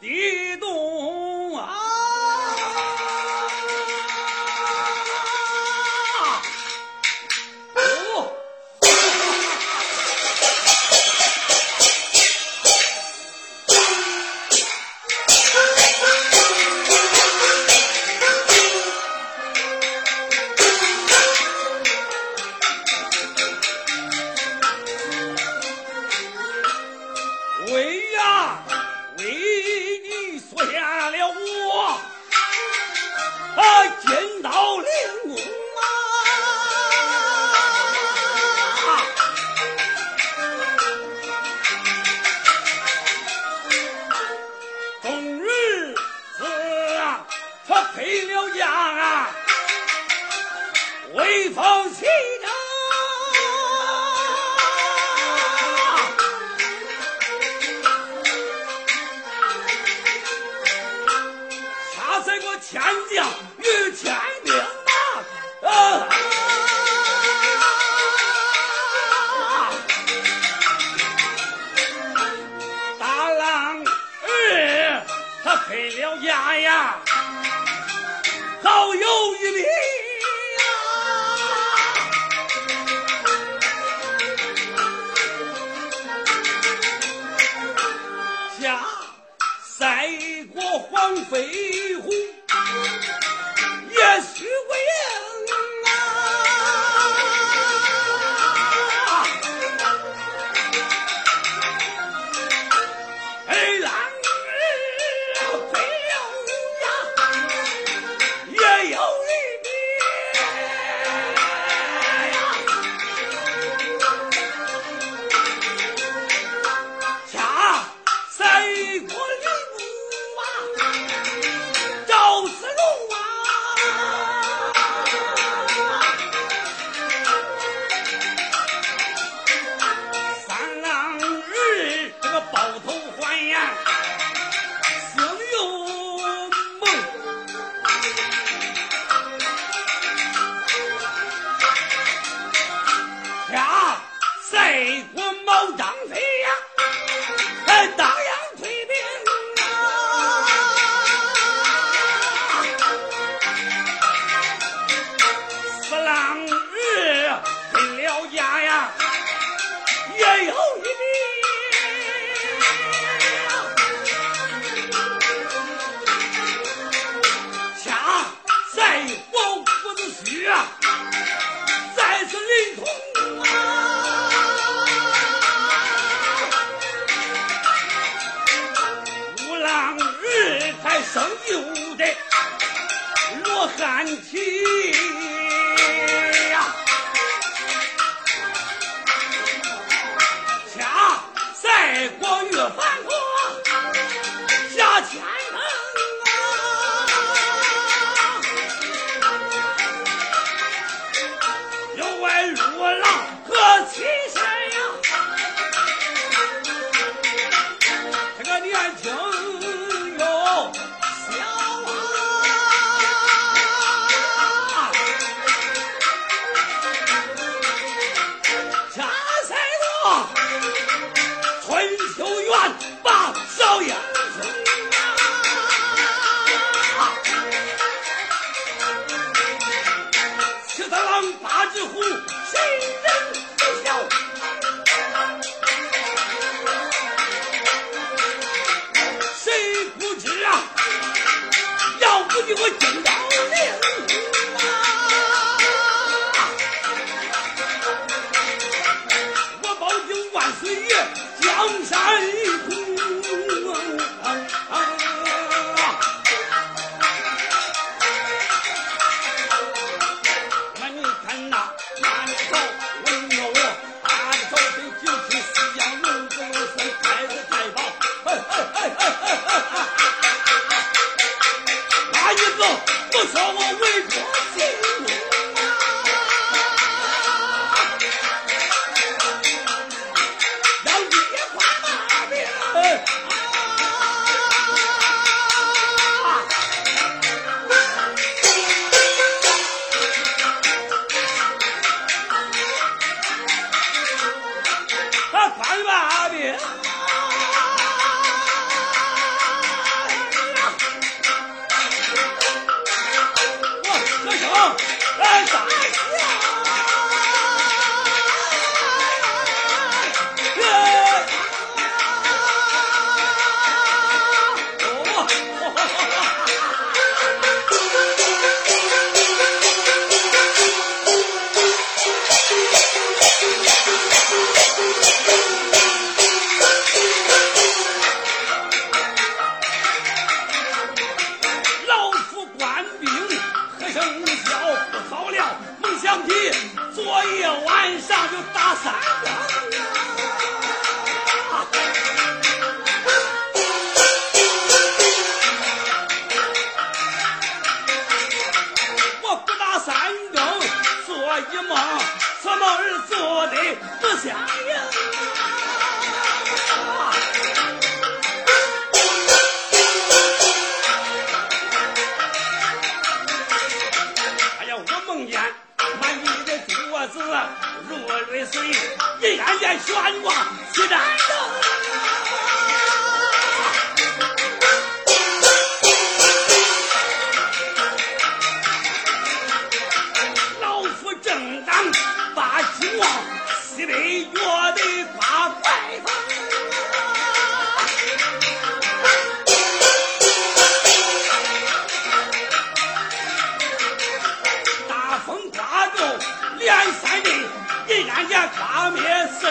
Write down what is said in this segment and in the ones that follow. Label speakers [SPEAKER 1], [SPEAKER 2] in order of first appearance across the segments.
[SPEAKER 1] 第一。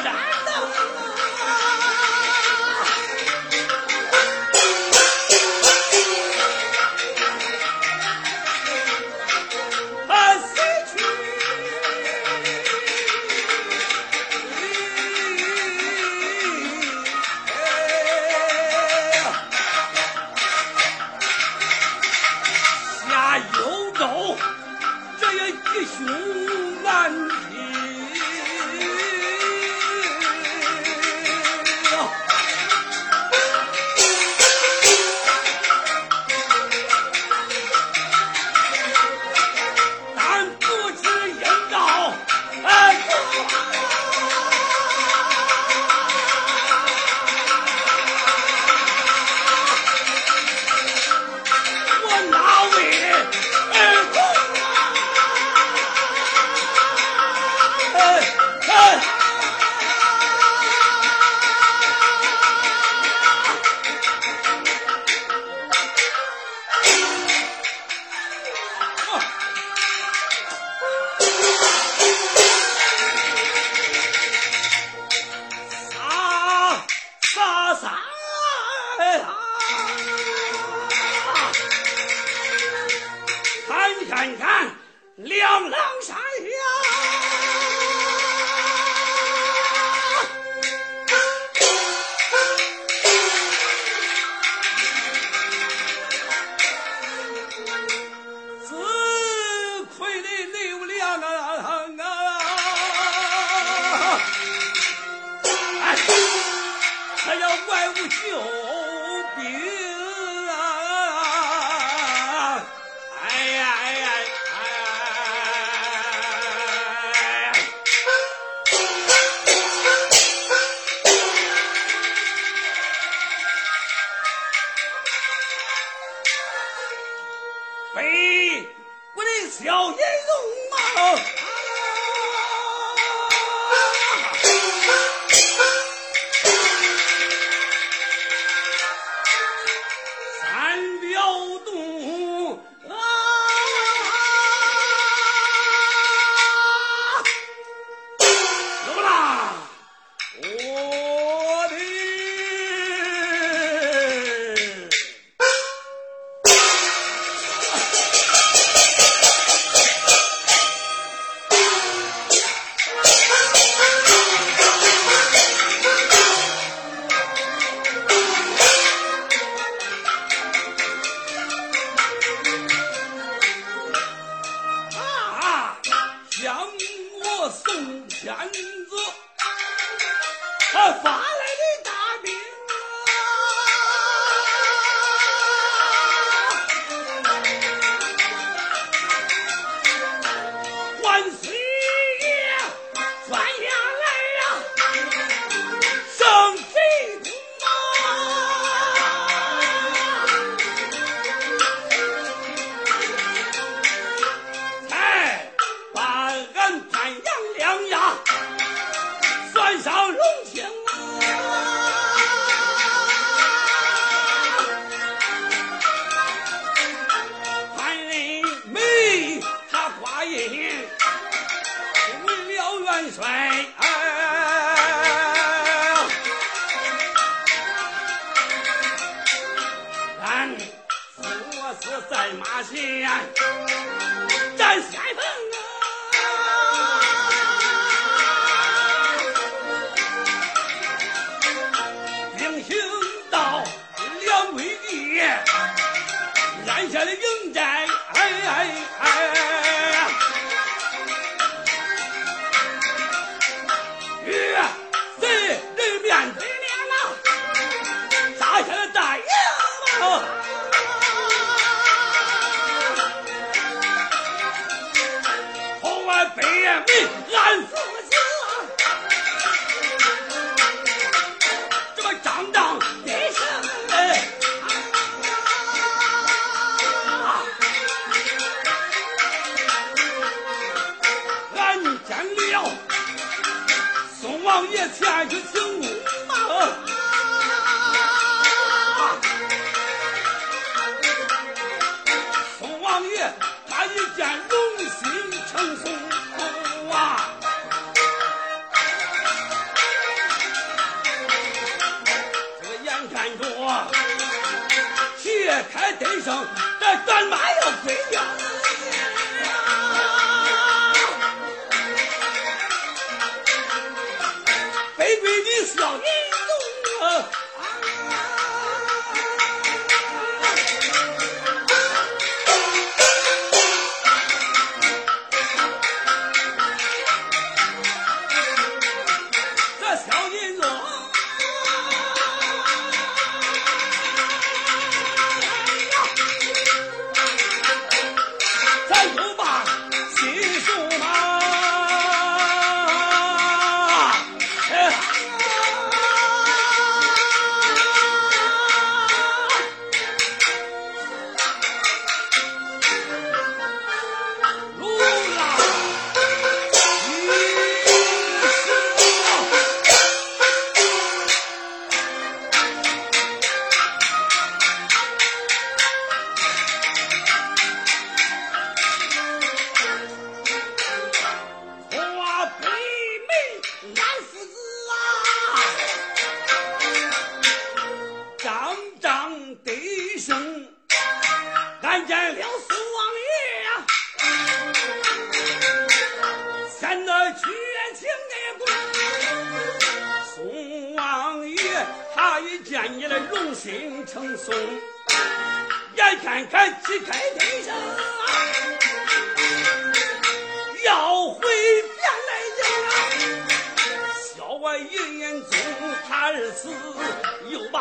[SPEAKER 1] 灭四啊！俺父子，这么张张得胜！俺见了宋王爷前去他一见荣心成红啊，这个眼看着铁开得胜，这战马要飞呀！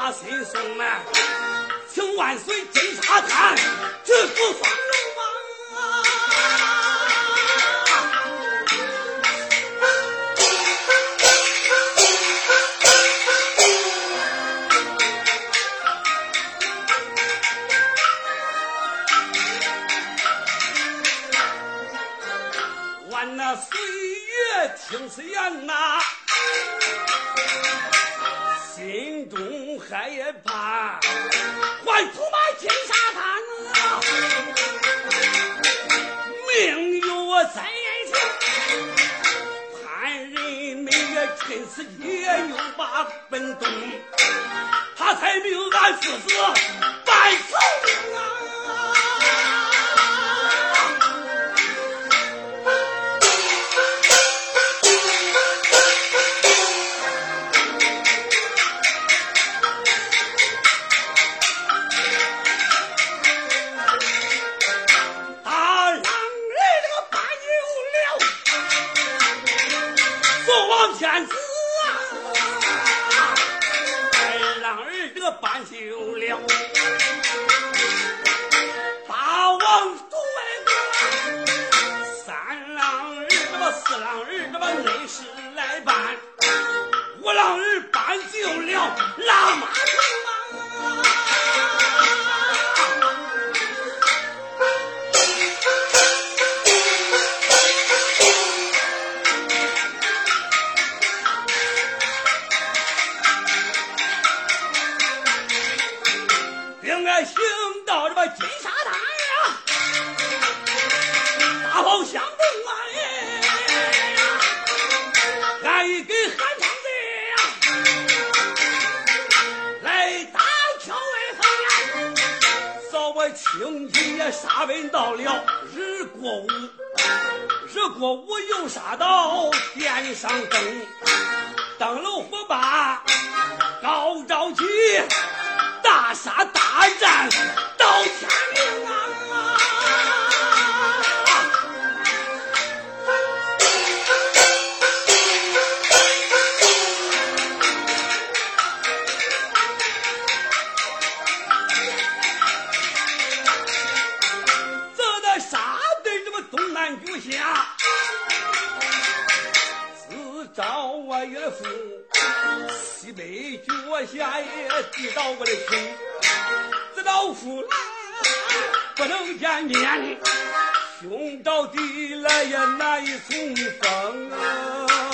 [SPEAKER 1] 把心送来，请万岁金沙滩直赴方。龙王啊万那岁月听此言呐，心中害怕，还土把金沙滩啊，命由我在眼前，潘仁美也趁此也又把本东，他才命俺父子办寿命啊。到殿上灯，灯笼火把高高起，大杀大战到天明啊！北脚下也踢到我的胸，这老夫来不能见面，胸到地来也难以重逢啊。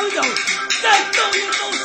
[SPEAKER 1] 声一声应，咱走一走。